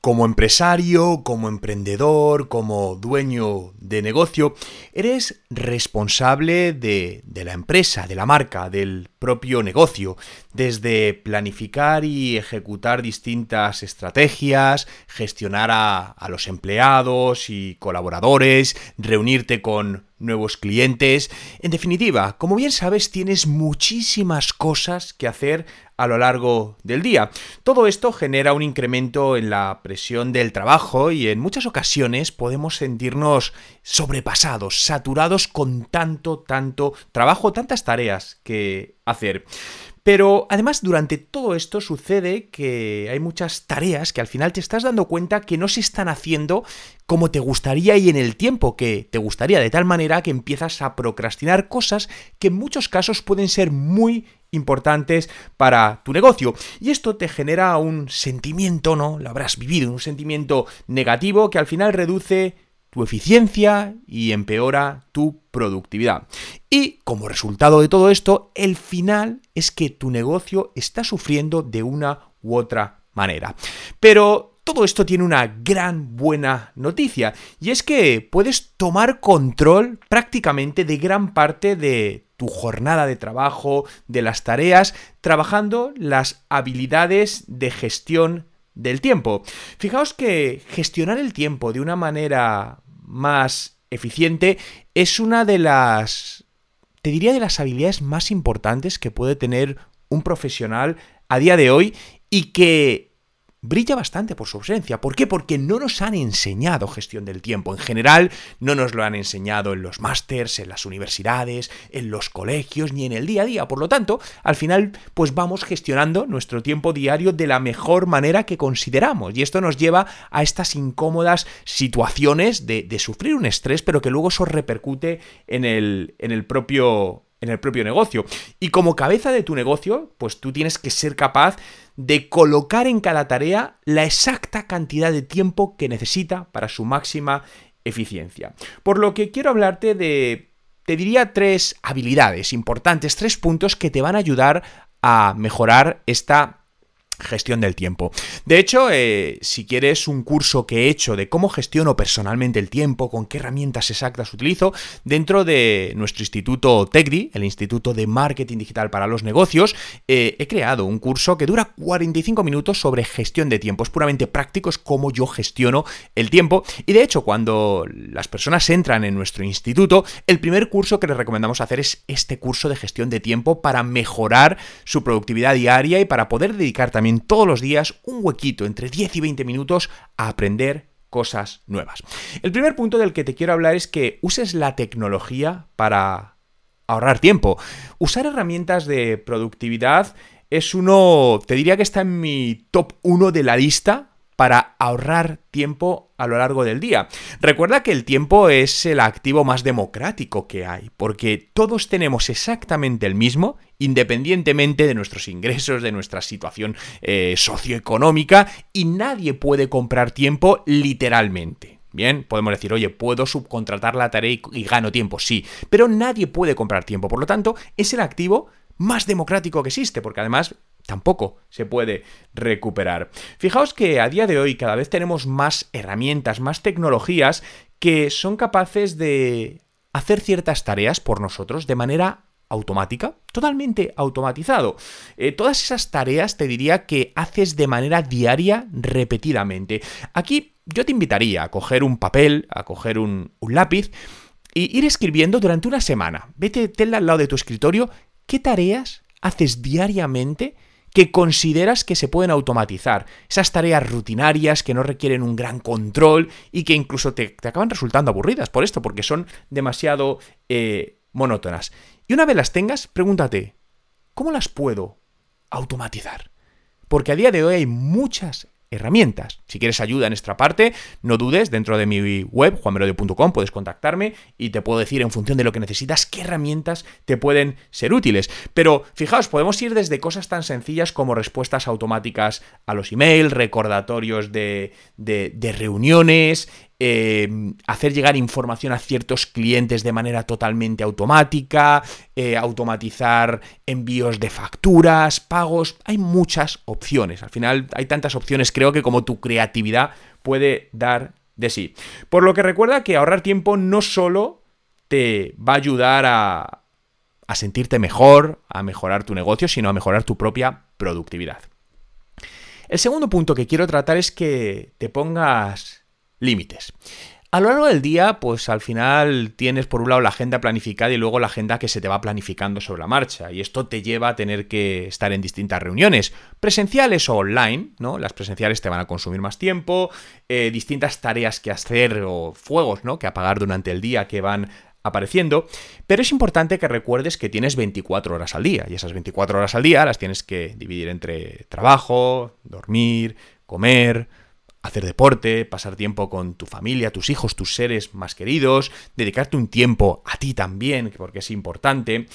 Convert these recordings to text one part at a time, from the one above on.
Como empresario, como emprendedor, como dueño de negocio, eres responsable de, la empresa, de la marca, del propio negocio, desde planificar y ejecutar distintas estrategias, gestionar a, a los empleados y colaboradores, reunirte con nuevos clientes. En definitiva, como bien sabes, tienes muchísimas cosas que hacer a lo largo del día. Todo esto genera un incremento en la presión del trabajo y en muchas ocasiones podemos sentirnos sobrepasados, saturados con tanto, tanto trabajo, tantas tareas que hacer. Pero además durante todo esto sucede que hay muchas tareas que al final te estás dando cuenta que no se están haciendo como te gustaría y en el tiempo que te gustaría, de tal manera que empiezas a procrastinar cosas que en muchos casos pueden ser muy importantes para tu negocio. Y esto te genera un sentimiento, ¿no? Lo habrás vivido, un sentimiento negativo que al final reduce tu eficiencia y empeora tu productividad. Y como resultado de todo esto, el final es que tu negocio está sufriendo de una u otra manera. Pero todo esto tiene una gran buena noticia y es que puedes tomar control prácticamente de gran parte de tu jornada de trabajo, de las tareas, trabajando las habilidades de gestión del tiempo. Fijaos que gestionar el tiempo de una manera más eficiente es una de las, te diría, de las habilidades más importantes que puede tener un profesional a día de hoy y que brilla bastante por su ausencia. ¿Por qué? Porque no nos han enseñado gestión del tiempo. En general, no nos lo han enseñado en los másters, en las universidades, en los colegios, ni en el día a día. Por lo tanto, al final, pues vamos gestionando nuestro tiempo diario de la mejor manera que consideramos. Y esto nos lleva a estas incómodas situaciones de, de sufrir un estrés, pero que luego eso repercute en el, en el propio en el propio negocio. Y como cabeza de tu negocio, pues tú tienes que ser capaz de colocar en cada tarea la exacta cantidad de tiempo que necesita para su máxima eficiencia. Por lo que quiero hablarte de, te diría, tres habilidades importantes, tres puntos que te van a ayudar a mejorar esta gestión del tiempo. De hecho, eh, si quieres un curso que he hecho de cómo gestiono personalmente el tiempo, con qué herramientas exactas utilizo, dentro de nuestro instituto TECDI, el Instituto de Marketing Digital para los Negocios, eh, he creado un curso que dura 45 minutos sobre gestión de tiempo. Es puramente práctico, es cómo yo gestiono el tiempo. Y de hecho, cuando las personas entran en nuestro instituto, el primer curso que les recomendamos hacer es este curso de gestión de tiempo para mejorar su productividad diaria y para poder dedicar también todos los días un huequito entre 10 y 20 minutos a aprender cosas nuevas. El primer punto del que te quiero hablar es que uses la tecnología para ahorrar tiempo. Usar herramientas de productividad es uno, te diría que está en mi top 1 de la lista para ahorrar tiempo a lo largo del día. Recuerda que el tiempo es el activo más democrático que hay, porque todos tenemos exactamente el mismo, independientemente de nuestros ingresos, de nuestra situación eh, socioeconómica, y nadie puede comprar tiempo literalmente. Bien, podemos decir, oye, puedo subcontratar la tarea y, y gano tiempo, sí, pero nadie puede comprar tiempo, por lo tanto, es el activo más democrático que existe, porque además tampoco se puede recuperar. Fijaos que a día de hoy cada vez tenemos más herramientas, más tecnologías que son capaces de hacer ciertas tareas por nosotros de manera automática, totalmente automatizado. Eh, todas esas tareas te diría que haces de manera diaria, repetidamente. Aquí yo te invitaría a coger un papel, a coger un, lápiz y ir escribiendo durante una semana. Vete, tenla al lado de tu escritorio, qué tareas haces diariamente que consideras que se pueden automatizar. Esas tareas rutinarias que no requieren un gran control y que incluso te, acaban resultando aburridas por esto, porque son demasiado eh, monótonas. Y una vez las tengas, pregúntate, ¿cómo las puedo automatizar? Porque a día de hoy hay muchas herramientas. Si quieres ayuda en esta parte, no dudes, dentro de mi web, juanmerodio.com, puedes contactarme y te puedo decir en función de lo que necesitas qué herramientas te pueden ser útiles. Pero fijaos, podemos ir desde cosas tan sencillas como respuestas automáticas a los emails, recordatorios de, de, reuniones, eh, hacer llegar información a ciertos clientes de manera totalmente automática, eh, automatizar envíos de facturas, pagos. Hay muchas opciones. Al final hay tantas opciones, creo que como tu creatividad puede dar de sí. Por lo que recuerda que ahorrar tiempo no solo te va a ayudar a, a sentirte mejor, a mejorar tu negocio, sino a mejorar tu propia productividad. El segundo punto que quiero tratar es que te pongas límites. A lo largo del día, pues al final tienes por un lado la agenda planificada y luego la agenda que se te va planificando sobre la marcha. Y esto te lleva a tener que estar en distintas reuniones, presenciales o online, ¿no? Las presenciales te van a consumir más tiempo, eh, distintas tareas que hacer o fuegos, ¿no? Que apagar durante el día que van apareciendo, pero es importante que recuerdes que tienes 24 horas al día y esas 24 horas al día las tienes que dividir entre trabajo, dormir, comer, hacer deporte, pasar tiempo con tu familia, tus hijos, tus seres más queridos, dedicarte un tiempo a ti también, porque es importante.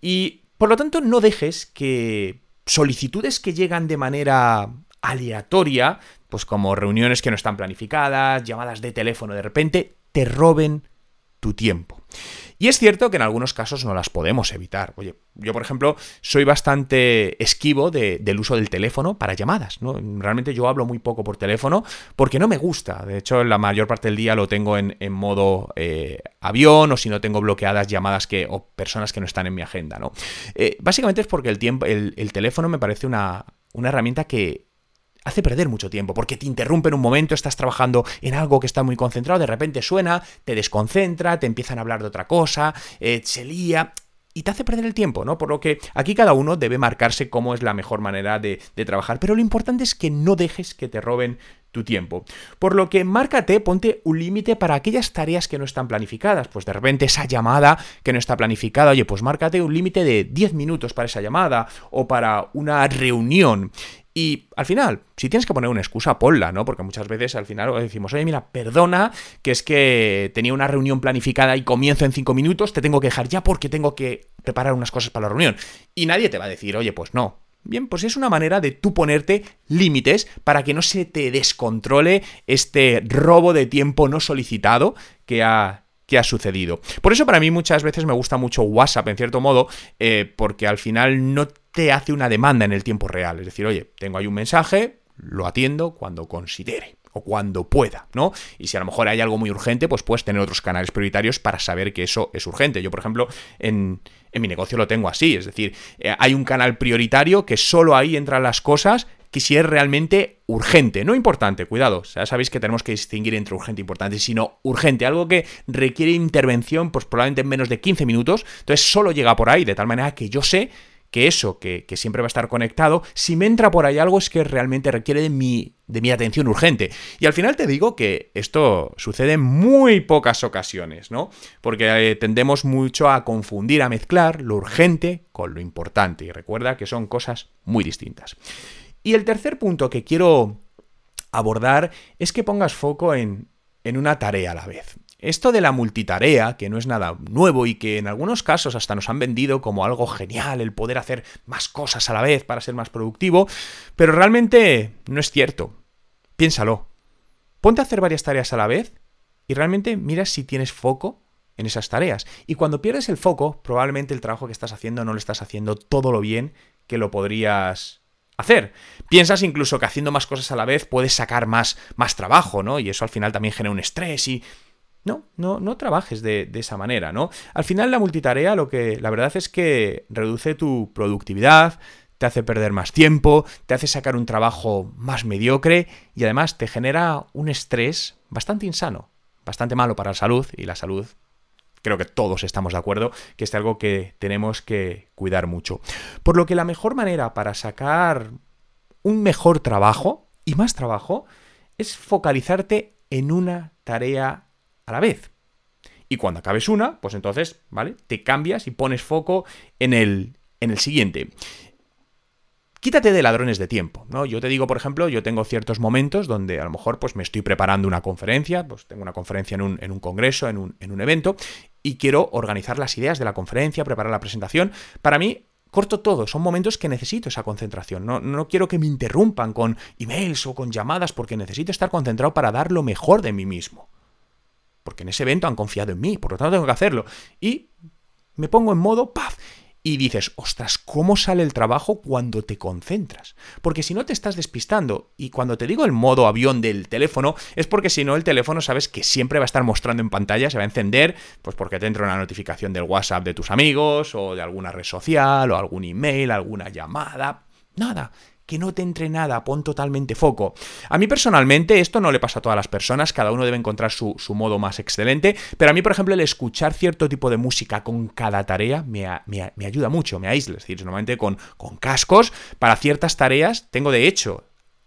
Y por lo tanto no dejes que solicitudes que llegan de manera aleatoria, pues como reuniones que no están planificadas, llamadas de teléfono de repente, te roben tu tiempo. Y es cierto que en algunos casos no las podemos evitar. Oye, yo por ejemplo soy bastante esquivo del uso del teléfono para llamadas. ¿no? Realmente yo hablo muy poco por teléfono porque no me gusta. De hecho, la mayor parte del día lo tengo en, modo eh, avión o si no tengo bloqueadas llamadas que, o personas que no están en mi agenda. ¿no? Eh, básicamente es porque el, tiempo, el, teléfono me parece una, una herramienta que hace perder mucho tiempo, porque te interrumpe en un momento, estás trabajando en algo que está muy concentrado, de repente suena, te desconcentra, te empiezan a hablar de otra cosa, eh, se lía y te hace perder el tiempo, ¿no? Por lo que aquí cada uno debe marcarse cómo es la mejor manera de, de, trabajar, pero lo importante es que no dejes que te roben tu tiempo. Por lo que márcate, ponte un límite para aquellas tareas que no están planificadas. Pues de repente esa llamada que no está planificada, oye, pues márcate un límite de 10 minutos para esa llamada o para una reunión. Y al final, si tienes que poner una excusa, ponla, ¿no? Porque muchas veces al final decimos, oye, mira, perdona, que es que tenía una reunión planificada y comienzo en cinco minutos, te tengo que dejar ya porque tengo que preparar unas cosas para la reunión. Y nadie te va a decir, oye, pues no. Bien, pues es una manera de tú ponerte límites para que no se te descontrole este robo de tiempo no solicitado que ha, que ha sucedido. Por eso para mí muchas veces me gusta mucho WhatsApp en cierto modo, eh, porque al final no te hace una demanda en el tiempo real. Es decir, oye, tengo ahí un mensaje, lo atiendo cuando considere o cuando pueda, ¿no? Y si a lo mejor hay algo muy urgente, pues puedes tener otros canales prioritarios para saber que eso es urgente. Yo, por ejemplo, en, en mi negocio lo tengo así, es decir, eh, hay un canal prioritario que solo ahí entran las cosas que si es realmente urgente, no importante, cuidado, ya sabéis que tenemos que distinguir entre urgente e importante, sino urgente, algo que requiere intervención, pues probablemente en menos de 15 minutos, entonces solo llega por ahí, de tal manera que yo sé que eso, que, siempre va a estar conectado, si me entra por ahí algo es que realmente requiere de mi, de mi atención urgente. Y al final te digo que esto sucede en muy pocas ocasiones, ¿no? Porque eh, tendemos mucho a confundir, a mezclar lo urgente con lo importante. Y recuerda que son cosas muy distintas. Y el tercer punto que quiero abordar es que pongas foco en, en una tarea a la vez. Esto de la multitarea, que no es nada nuevo y que en algunos casos hasta nos han vendido como algo genial, el poder hacer más cosas a la vez para ser más productivo, pero realmente no es cierto. Piénsalo. Ponte a hacer varias tareas a la vez y realmente mira si tienes foco en esas tareas. Y cuando pierdes el foco, probablemente el trabajo que estás haciendo no lo estás haciendo todo lo bien que lo podrías hacer. Piensas incluso que haciendo más cosas a la vez puedes sacar más, más trabajo, ¿no? Y eso al final también genera un estrés y no, no, no trabajes de, esa manera, ¿no? Al final la multitarea lo que la verdad es que reduce tu productividad, te hace perder más tiempo, te hace sacar un trabajo más mediocre y además te genera un estrés bastante insano, bastante malo para la salud y la salud creo que todos estamos de acuerdo que es algo que tenemos que cuidar mucho. Por lo que la mejor manera para sacar un mejor trabajo y más trabajo es focalizarte en una tarea a la vez. Y cuando acabes una, pues entonces, ¿vale? Te cambias y pones foco en el, en el siguiente. Quítate de ladrones de tiempo, ¿no? Yo te digo, por ejemplo, yo tengo ciertos momentos donde a lo mejor pues me estoy preparando una conferencia, pues tengo una conferencia en un, en un congreso, en un, en un evento, y quiero organizar las ideas de la conferencia, preparar la presentación. Para mí, corto todo, son momentos que necesito esa concentración. No, no, quiero que me interrumpan con emails o con llamadas porque necesito estar concentrado para dar lo mejor de mí mismo. Porque en ese evento han confiado en mí, por lo tanto tengo que hacerlo. Y me pongo en modo paz y dices, ostras, ¿cómo sale el trabajo cuando te concentras? Porque si no te estás despistando, y cuando te digo el modo avión del teléfono, es porque si no el teléfono sabes que siempre va a estar mostrando en pantalla, se va a encender, pues porque te entra una notificación del WhatsApp de tus amigos, o de alguna red social, o algún email, alguna llamada. Nada, que no te entre nada, pon totalmente foco. A mí personalmente esto no le pasa a todas las personas, cada uno debe encontrar su, modo más excelente, pero a mí por ejemplo el escuchar cierto tipo de música con cada tarea me, ayuda mucho, me aísla, es decir, normalmente con, con cascos para ciertas tareas tengo de hecho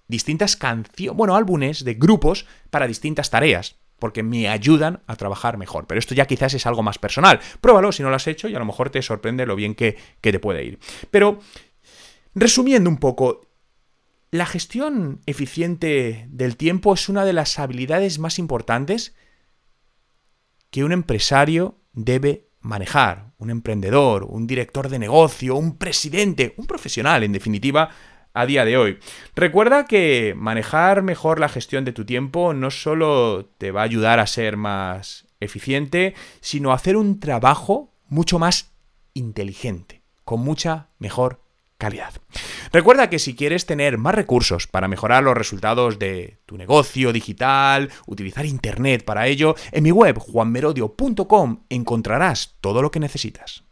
distintas canciones, bueno, álbumes de grupos para distintas tareas porque me ayudan a trabajar mejor. Pero esto ya quizás es algo más personal. Pruébalo si no lo has hecho y a lo mejor te sorprende lo bien que, que te puede ir. Pero, resumiendo un poco, la gestión eficiente del tiempo es una de las habilidades más importantes que un empresario debe manejar, un emprendedor, un director de negocio, un presidente, un profesional, en definitiva, a día de hoy. Recuerda que manejar mejor la gestión de tu tiempo no solo te va a ayudar a ser más eficiente, sino a hacer un trabajo mucho más inteligente, con mucha mejor calidad. Recuerda que si quieres tener más recursos para mejorar los resultados de tu negocio digital, utilizar Internet para ello, en mi web juanmerodio.com encontrarás todo lo que necesitas.